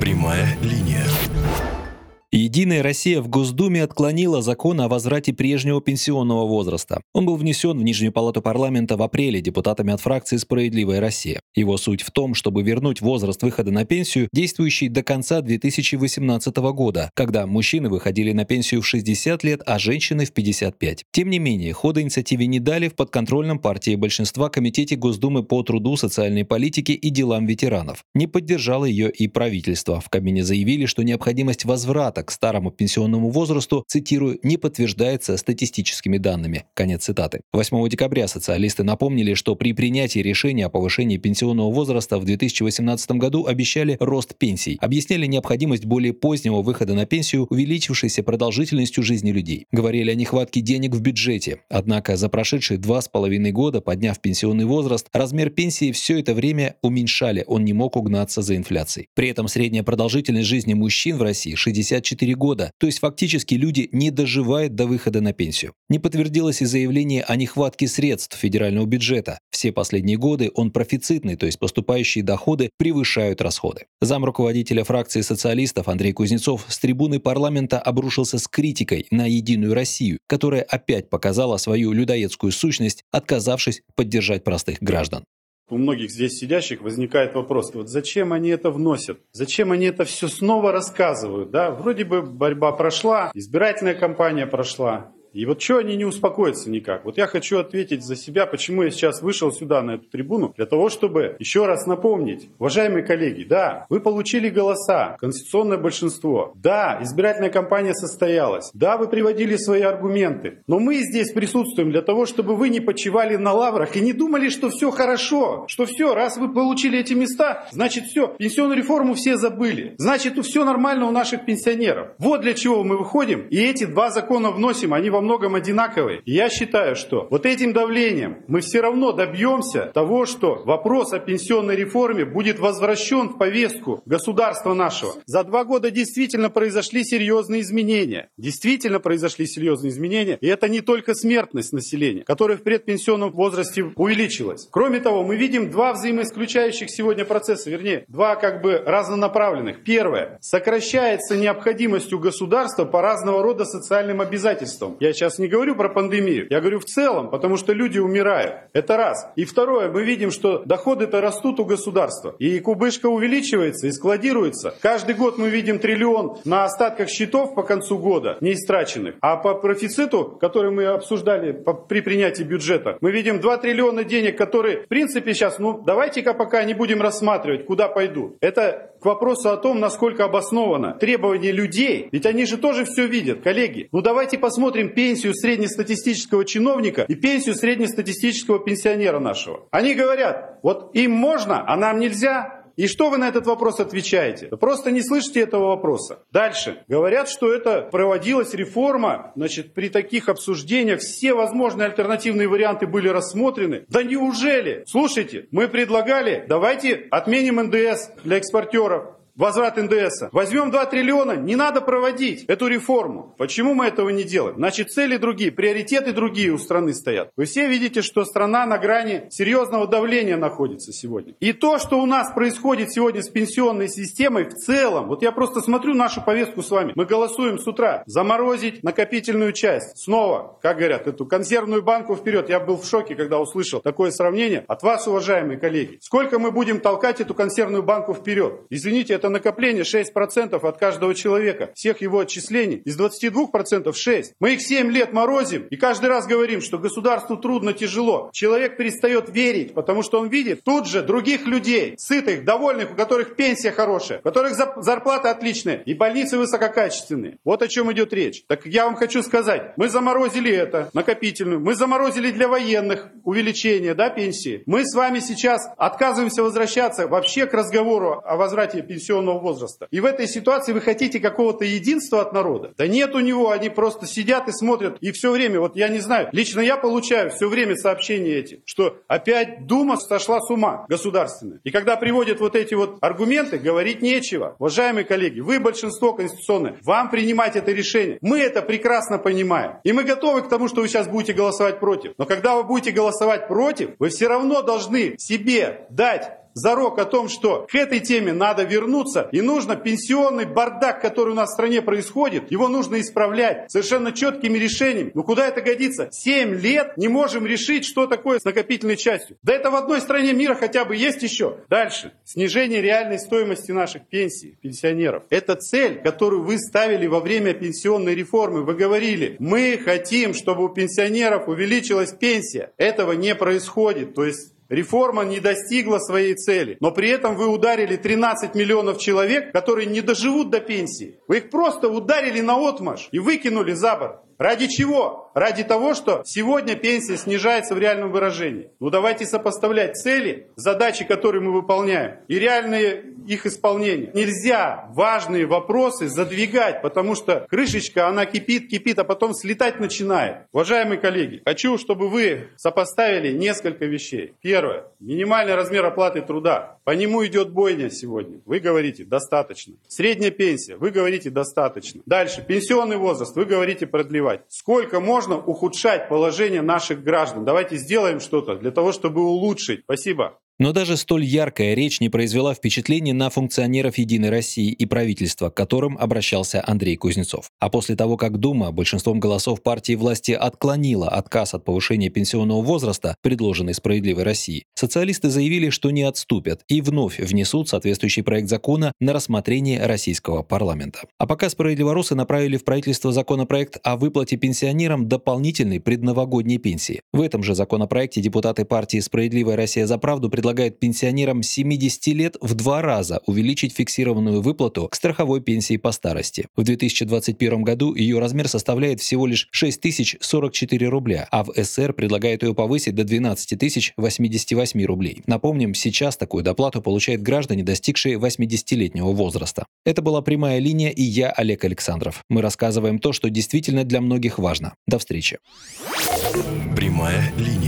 Прямая линия. Единая Россия в Госдуме отклонила закон о возврате прежнего пенсионного возраста. Он был внесен в Нижнюю палату парламента в апреле депутатами от фракции «Справедливая Россия». Его суть в том, чтобы вернуть возраст выхода на пенсию, действующий до конца 2018 года, когда мужчины выходили на пенсию в 60 лет, а женщины в 55. Тем не менее, хода инициативе не дали в подконтрольном партии большинства Комитете Госдумы по труду, социальной политике и делам ветеранов. Не поддержало ее и правительство. В Кабине заявили, что необходимость возврата к старому пенсионному возрасту, цитирую, не подтверждается статистическими данными. Конец цитаты. 8 декабря социалисты напомнили, что при принятии решения о повышении пенсионного возраста в 2018 году обещали рост пенсий, объясняли необходимость более позднего выхода на пенсию увеличившейся продолжительностью жизни людей. Говорили о нехватке денег в бюджете. Однако за прошедшие два с половиной года, подняв пенсионный возраст, размер пенсии все это время уменьшали, он не мог угнаться за инфляцией. При этом средняя продолжительность жизни мужчин в России 64 4 года, то есть фактически люди не доживают до выхода на пенсию. Не подтвердилось и заявление о нехватке средств федерального бюджета. Все последние годы он профицитный, то есть поступающие доходы превышают расходы. Зам руководителя фракции социалистов Андрей Кузнецов с трибуны парламента обрушился с критикой на «Единую Россию», которая опять показала свою людоедскую сущность, отказавшись поддержать простых граждан. У многих здесь сидящих возникает вопрос, вот зачем они это вносят? Зачем они это все снова рассказывают? Да? Вроде бы борьба прошла, избирательная кампания прошла, и вот что они не успокоятся никак? Вот я хочу ответить за себя, почему я сейчас вышел сюда, на эту трибуну, для того, чтобы еще раз напомнить. Уважаемые коллеги, да, вы получили голоса, конституционное большинство. Да, избирательная кампания состоялась. Да, вы приводили свои аргументы. Но мы здесь присутствуем для того, чтобы вы не почивали на лаврах и не думали, что все хорошо, что все, раз вы получили эти места, значит все, пенсионную реформу все забыли. Значит, все нормально у наших пенсионеров. Вот для чего мы выходим и эти два закона вносим, они вам многом одинаковые. Я считаю, что вот этим давлением мы все равно добьемся того, что вопрос о пенсионной реформе будет возвращен в повестку государства нашего. За два года действительно произошли серьезные изменения. Действительно произошли серьезные изменения. И это не только смертность населения, которая в предпенсионном возрасте увеличилась. Кроме того, мы видим два взаимоисключающих сегодня процесса, вернее, два как бы разнонаправленных. Первое. Сокращается необходимость у государства по разного рода социальным обязательствам. Я сейчас не говорю про пандемию, я говорю в целом, потому что люди умирают. Это раз. И второе, мы видим, что доходы-то растут у государства. И кубышка увеличивается и складируется. Каждый год мы видим триллион на остатках счетов по концу года, не истраченных. А по профициту, который мы обсуждали при принятии бюджета, мы видим 2 триллиона денег, которые, в принципе, сейчас, ну, давайте-ка пока не будем рассматривать, куда пойдут. Это к вопросу о том, насколько обосновано требование людей, ведь они же тоже все видят, коллеги. Ну давайте посмотрим пенсию среднестатистического чиновника и пенсию среднестатистического пенсионера нашего. Они говорят, вот им можно, а нам нельзя. И что вы на этот вопрос отвечаете? Просто не слышите этого вопроса. Дальше. Говорят, что это проводилась реформа, значит, при таких обсуждениях все возможные альтернативные варианты были рассмотрены. Да неужели? Слушайте, мы предлагали, давайте отменим НДС для экспортеров возврат НДС. Возьмем 2 триллиона, не надо проводить эту реформу. Почему мы этого не делаем? Значит, цели другие, приоритеты другие у страны стоят. Вы все видите, что страна на грани серьезного давления находится сегодня. И то, что у нас происходит сегодня с пенсионной системой в целом, вот я просто смотрю нашу повестку с вами. Мы голосуем с утра заморозить накопительную часть. Снова, как говорят, эту консервную банку вперед. Я был в шоке, когда услышал такое сравнение от вас, уважаемые коллеги. Сколько мы будем толкать эту консервную банку вперед? Извините, это это накопление 6% от каждого человека. Всех его отчислений. Из 22% 6. Мы их 7 лет морозим и каждый раз говорим, что государству трудно, тяжело. Человек перестает верить, потому что он видит тут же других людей, сытых, довольных, у которых пенсия хорошая, у которых зарплата отличная и больницы высококачественные. Вот о чем идет речь. Так я вам хочу сказать, мы заморозили это, накопительную, мы заморозили для военных увеличение да, пенсии. Мы с вами сейчас отказываемся возвращаться вообще к разговору о возврате пенсионного пенсионного возраста. И в этой ситуации вы хотите какого-то единства от народа? Да нет у него, они просто сидят и смотрят, и все время, вот я не знаю, лично я получаю все время сообщения эти, что опять Дума сошла с ума государственная. И когда приводят вот эти вот аргументы, говорить нечего. Уважаемые коллеги, вы большинство конституционное, вам принимать это решение. Мы это прекрасно понимаем. И мы готовы к тому, что вы сейчас будете голосовать против. Но когда вы будете голосовать против, вы все равно должны себе дать зарок о том, что к этой теме надо вернуться, и нужно пенсионный бардак, который у нас в стране происходит, его нужно исправлять совершенно четкими решениями. Ну куда это годится? Семь лет не можем решить, что такое с накопительной частью. Да это в одной стране мира хотя бы есть еще. Дальше. Снижение реальной стоимости наших пенсий, пенсионеров. Это цель, которую вы ставили во время пенсионной реформы. Вы говорили, мы хотим, чтобы у пенсионеров увеличилась пенсия. Этого не происходит. То есть Реформа не достигла своей цели, но при этом вы ударили 13 миллионов человек, которые не доживут до пенсии. Вы их просто ударили на отмаш и выкинули за борт. Ради чего? Ради того, что сегодня пенсия снижается в реальном выражении. Ну давайте сопоставлять цели, задачи, которые мы выполняем, и реальные их исполнение. Нельзя важные вопросы задвигать, потому что крышечка, она кипит, кипит, а потом слетать начинает. Уважаемые коллеги, хочу, чтобы вы сопоставили несколько вещей. Первое. Минимальный размер оплаты труда. По нему идет бойня сегодня. Вы говорите, достаточно. Средняя пенсия. Вы говорите, достаточно. Дальше. Пенсионный возраст. Вы говорите, продлевать. Сколько можно ухудшать положение наших граждан? Давайте сделаем что-то для того, чтобы улучшить. Спасибо. Но даже столь яркая речь не произвела впечатления на функционеров «Единой России» и правительства, к которым обращался Андрей Кузнецов. А после того, как Дума большинством голосов партии власти отклонила отказ от повышения пенсионного возраста, предложенный «Справедливой России», социалисты заявили, что не отступят и вновь внесут соответствующий проект закона на рассмотрение российского парламента. А пока «Справедливоросы» направили в правительство законопроект о выплате пенсионерам дополнительной предновогодней пенсии. В этом же законопроекте депутаты партии «Справедливая Россия за правду» предлагает пенсионерам 70 лет в два раза увеличить фиксированную выплату к страховой пенсии по старости. В 2021 году ее размер составляет всего лишь 6044 рубля, а в СР предлагают ее повысить до 12 088 рублей. Напомним, сейчас такую доплату получают граждане, достигшие 80-летнего возраста. Это была прямая линия и я, Олег Александров. Мы рассказываем то, что действительно для многих важно. До встречи. Прямая линия.